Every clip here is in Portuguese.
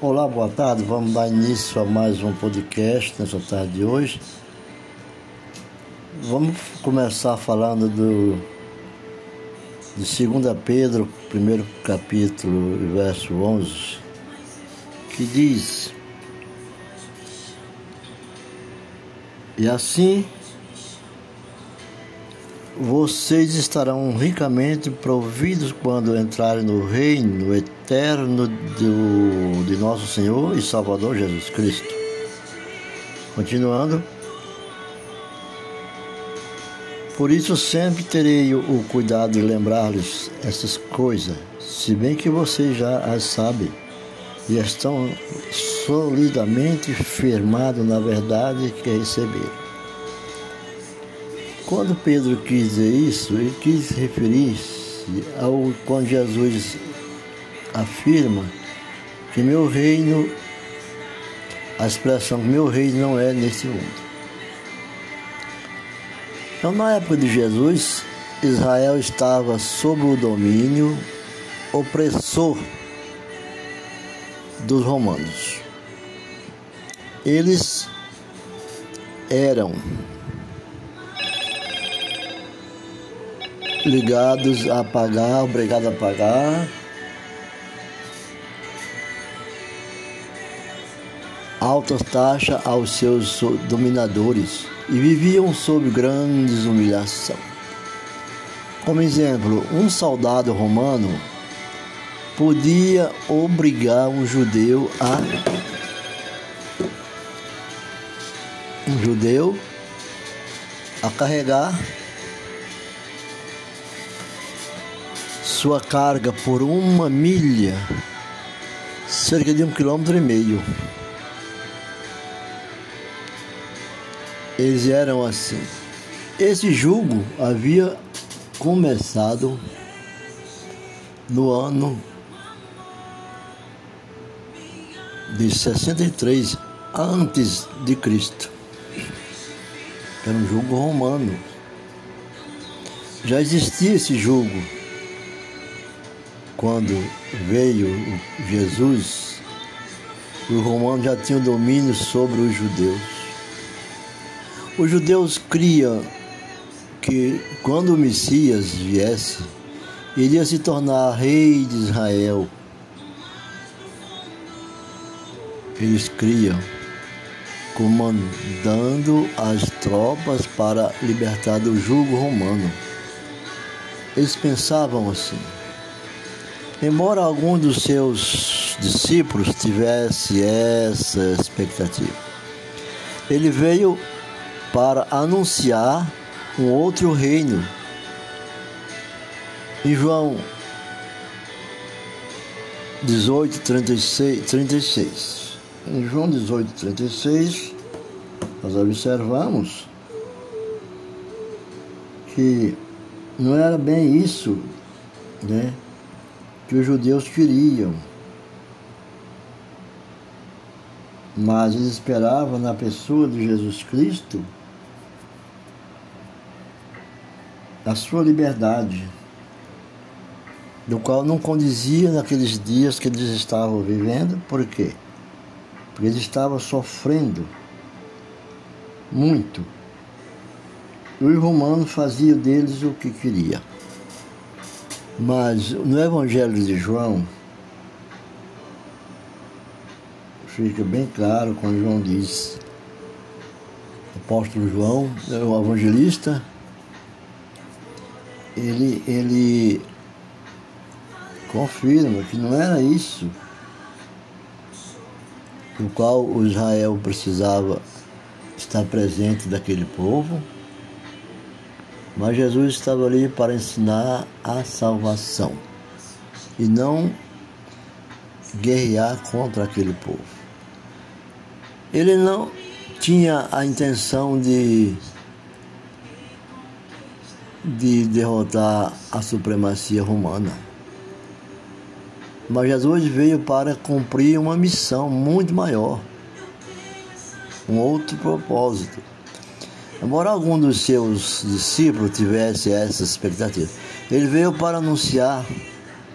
Olá, boa tarde. Vamos dar início a mais um podcast nessa tarde de hoje. Vamos começar falando do de 2 Pedro, primeiro capítulo, verso 11, que diz: E assim vocês estarão ricamente providos quando entrarem no reino eterno do, de nosso Senhor e Salvador Jesus Cristo. Continuando. Por isso sempre terei o cuidado de lembrar-lhes essas coisas, se bem que vocês já as sabem e estão solidamente firmados na verdade que receberam. Quando Pedro quis dizer isso, ele quis referir-se ao quando Jesus afirma que meu reino, a expressão meu reino não é nesse mundo. Então, na época de Jesus, Israel estava sob o domínio opressor dos romanos. Eles eram ligados a pagar, obrigados a pagar. Altas taxas aos seus dominadores e viviam sob grandes humilhação. Como exemplo, um soldado romano podia obrigar um judeu a um judeu a carregar sua carga por uma milha, cerca de um quilômetro e meio. Eles eram assim. Esse julgo havia começado no ano de 63 antes de Cristo. Era um julgo romano. Já existia esse julgo quando veio Jesus, os romanos já tinham domínio sobre os judeus. Os judeus criam que quando o Messias viesse, iria se tornar rei de Israel. Eles criam comandando as tropas para libertar do jugo romano. Eles pensavam assim. Embora algum dos seus discípulos tivesse essa expectativa, ele veio para anunciar um outro reino. Em João 18, 36, 36. Em João 18, 36, nós observamos que não era bem isso, né? Que os judeus queriam. Mas eles esperavam na pessoa de Jesus Cristo a sua liberdade, do qual não condizia naqueles dias que eles estavam vivendo. Por quê? Porque eles estavam sofrendo muito. E os romanos faziam deles o que queria. Mas no Evangelho de João, fica bem claro quando João diz, o apóstolo João, o evangelista, ele, ele confirma que não era isso no qual o Israel precisava estar presente daquele povo, mas Jesus estava ali para ensinar a salvação e não guerrear contra aquele povo. Ele não tinha a intenção de, de derrotar a supremacia romana. Mas Jesus veio para cumprir uma missão muito maior, um outro propósito. Embora algum dos seus discípulos tivesse essa expectativa, ele veio para anunciar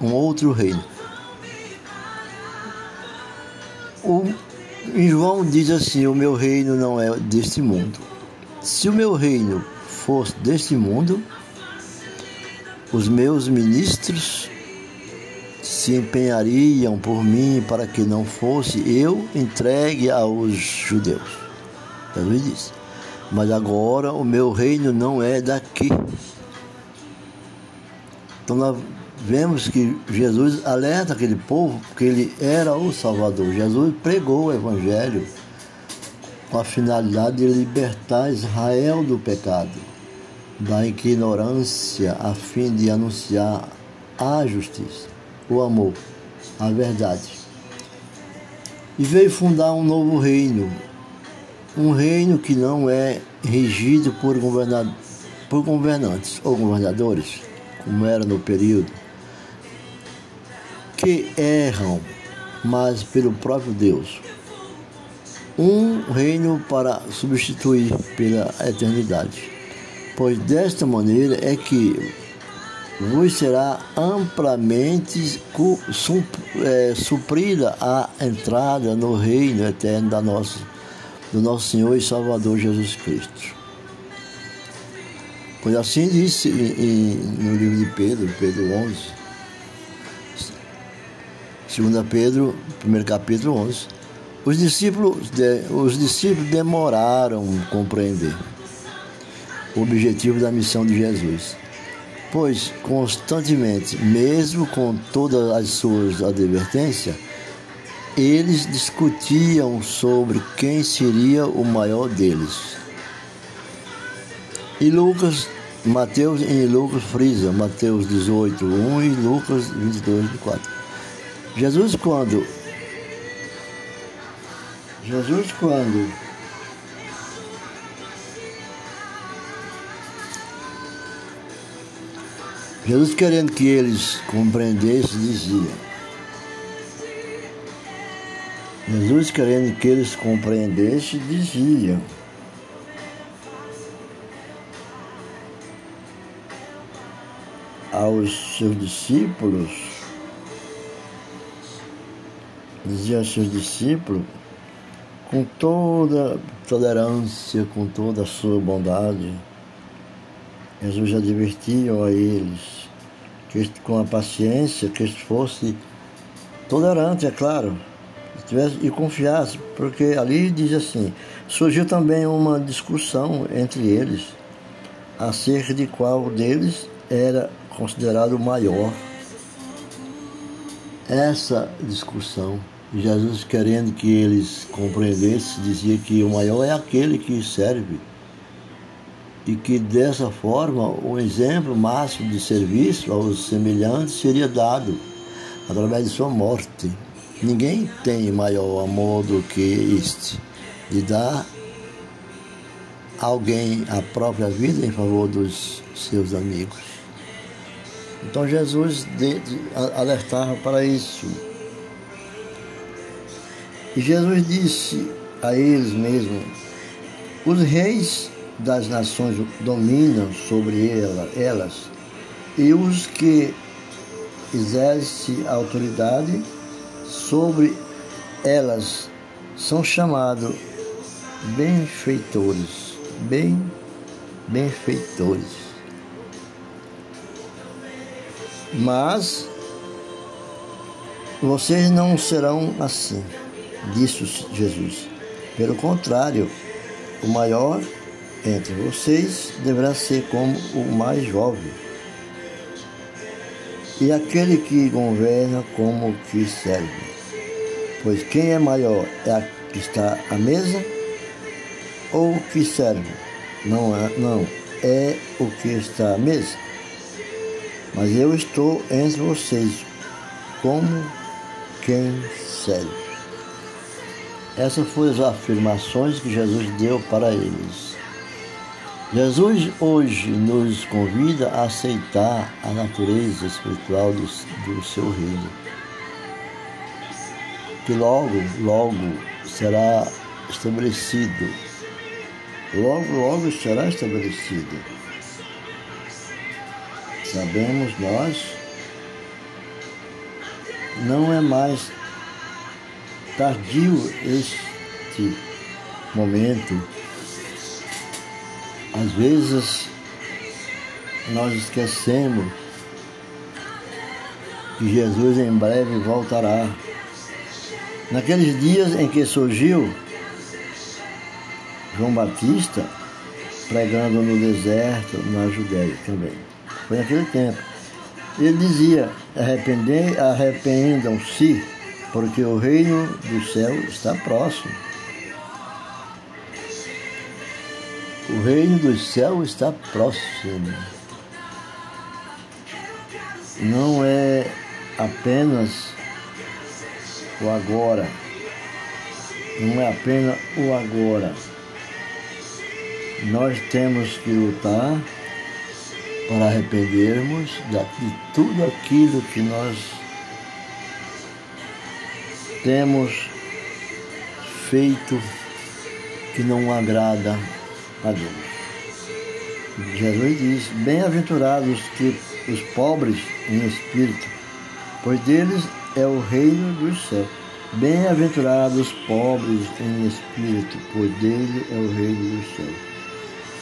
um outro reino. o, em João diz assim: O meu reino não é deste mundo. Se o meu reino fosse deste mundo, os meus ministros se empenhariam por mim para que não fosse eu entregue aos judeus. Jesus disse. Mas agora o meu reino não é daqui. Então nós vemos que Jesus alerta aquele povo porque ele era o Salvador. Jesus pregou o Evangelho com a finalidade de libertar Israel do pecado, da ignorância, a fim de anunciar a justiça, o amor, a verdade. E veio fundar um novo reino, um reino que não é regido por, por governantes ou governadores, como era no período, que erram, mas pelo próprio Deus. Um reino para substituir pela eternidade. Pois desta maneira é que vos será amplamente é, suprida a entrada no reino eterno da nossa do nosso Senhor e Salvador Jesus Cristo. Pois assim disse em, no livro de Pedro, Pedro 11, 2 Pedro, primeiro capítulo 11, os discípulos, os discípulos demoraram a compreender o objetivo da missão de Jesus, pois constantemente, mesmo com todas as suas advertências, eles discutiam sobre quem seria o maior deles. E Lucas, Mateus em Lucas frisa, Mateus 18, 1 e Lucas 22, 4. Jesus quando Jesus quando Jesus querendo que eles compreendessem, dizia Jesus, querendo que eles compreendessem, dizia: aos seus discípulos, dizia aos seus discípulos, com toda tolerância, com toda a sua bondade, Jesus advertia a eles que com a paciência, que fosse tolerante, é claro, tivesse, e confiasse, porque ali diz assim: surgiu também uma discussão entre eles acerca de qual deles era considerado o maior. Essa discussão, Jesus querendo que eles compreendessem, dizia que o maior é aquele que serve. E que dessa forma o exemplo máximo de serviço aos semelhantes seria dado através de sua morte. Ninguém tem maior amor do que este, de dar alguém a própria vida em favor dos seus amigos. Então Jesus alertava para isso. E Jesus disse a eles mesmos: os reis das nações dominam sobre ela, elas, e os que exercem autoridade sobre elas são chamados benfeitores, bem benfeitores. Mas vocês não serão assim, disse Jesus. Pelo contrário, o maior entre vocês deverá ser como o mais jovem, e aquele que governa como que serve. Pois quem é maior é a que está à mesa ou o que serve? Não é, não, é o que está à mesa. Mas eu estou entre vocês como quem serve. Essas foram as afirmações que Jesus deu para eles. Jesus hoje nos convida a aceitar a natureza espiritual do, do seu reino que logo, logo será estabelecido. Logo, logo será estabelecido. Sabemos nós, não é mais tardio este momento. Às vezes nós esquecemos que Jesus em breve voltará. Naqueles dias em que surgiu João Batista pregando no deserto, na Judéia também. Foi naquele tempo. Ele dizia: arrependam-se, porque o reino do céu está próximo. Reino do céu está próximo. Não é apenas o agora. Não é apenas o agora nós temos que lutar para arrependermos de tudo aquilo que nós temos feito que não agrada a. Jesus diz: Bem-aventurados que os pobres em espírito, pois deles é o reino dos céus. Bem-aventurados pobres em espírito, pois dele é o reino dos céus.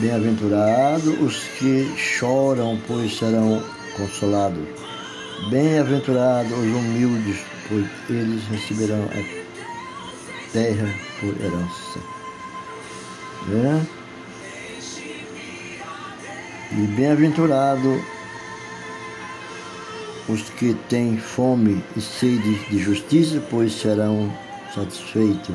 Bem-aventurados os que choram, pois serão consolados. Bem-aventurados os humildes, pois eles receberão a terra por herança. Né? E bem-aventurado os que têm fome e sede de justiça, pois serão satisfeitos.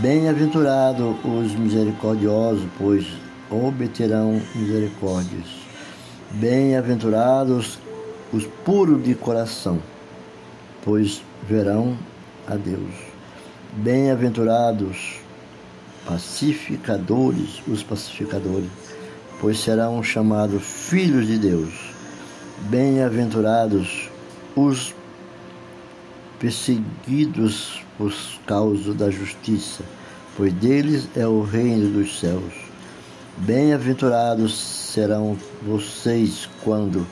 Bem-aventurados os misericordiosos, pois obterão misericórdias. Bem-aventurados os puros de coração, pois verão a Deus. Bem-aventurados pacificadores, os pacificadores, pois serão chamados filhos de Deus. Bem-aventurados os perseguidos por causa da justiça, pois deles é o reino dos céus. Bem-aventurados serão vocês quando,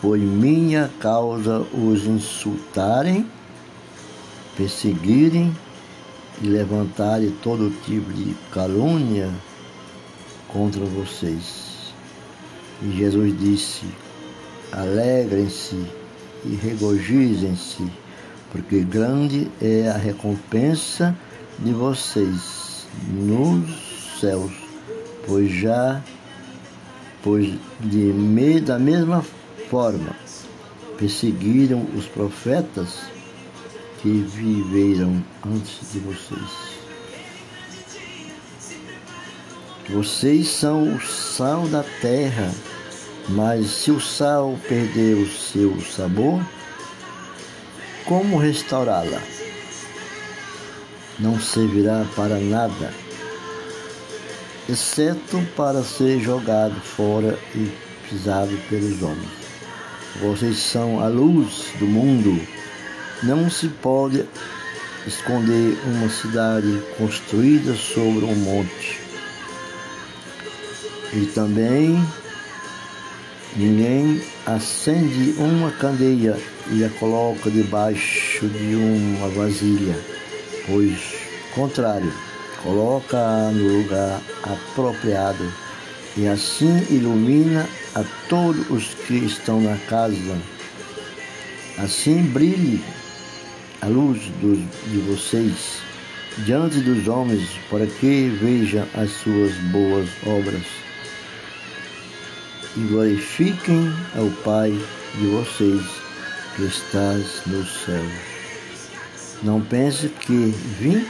por minha causa, os insultarem, perseguirem e levantarem todo tipo de calúnia contra vocês. E Jesus disse: Alegrem-se e regozijem-se, porque grande é a recompensa de vocês nos céus pois já, pois de me, da mesma forma perseguiram os profetas que viveram antes de vocês. Vocês são o sal da terra, mas se o sal perder o seu sabor, como restaurá-la? Não servirá para nada exceto para ser jogado fora e pisado pelos homens. Vocês são a luz do mundo. Não se pode esconder uma cidade construída sobre um monte. E também ninguém acende uma candeia e a coloca debaixo de uma vasilha, pois, contrário, coloca no lugar apropriado e assim ilumina a todos os que estão na casa. Assim brilhe a luz dos, de vocês diante dos homens, para que vejam as suas boas obras e glorifiquem ao Pai de vocês que estás nos céus. Não pense que vim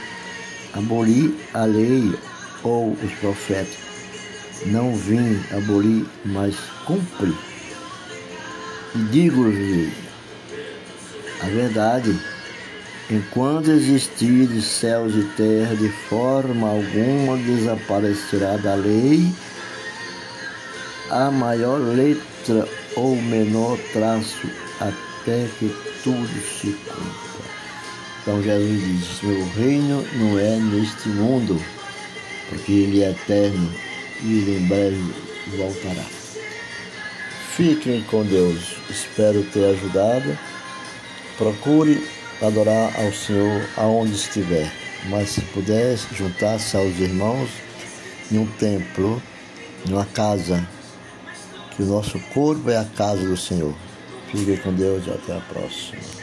abolir a lei ou os profetas. Não vim abolir, mas cumprir. E digo-lhe a verdade, enquanto existirem céus e terra, de forma alguma desaparecerá da lei a maior letra ou menor traço, até que tudo se cumpra. Então Jesus diz: Meu reino não é neste mundo, porque ele é eterno e ele em breve voltará. Fiquem com Deus. Espero ter ajudado. Procure adorar ao Senhor aonde estiver. Mas se puder juntar-se aos irmãos em um templo, em uma casa, que o nosso corpo é a casa do Senhor. Fique com Deus e até a próxima.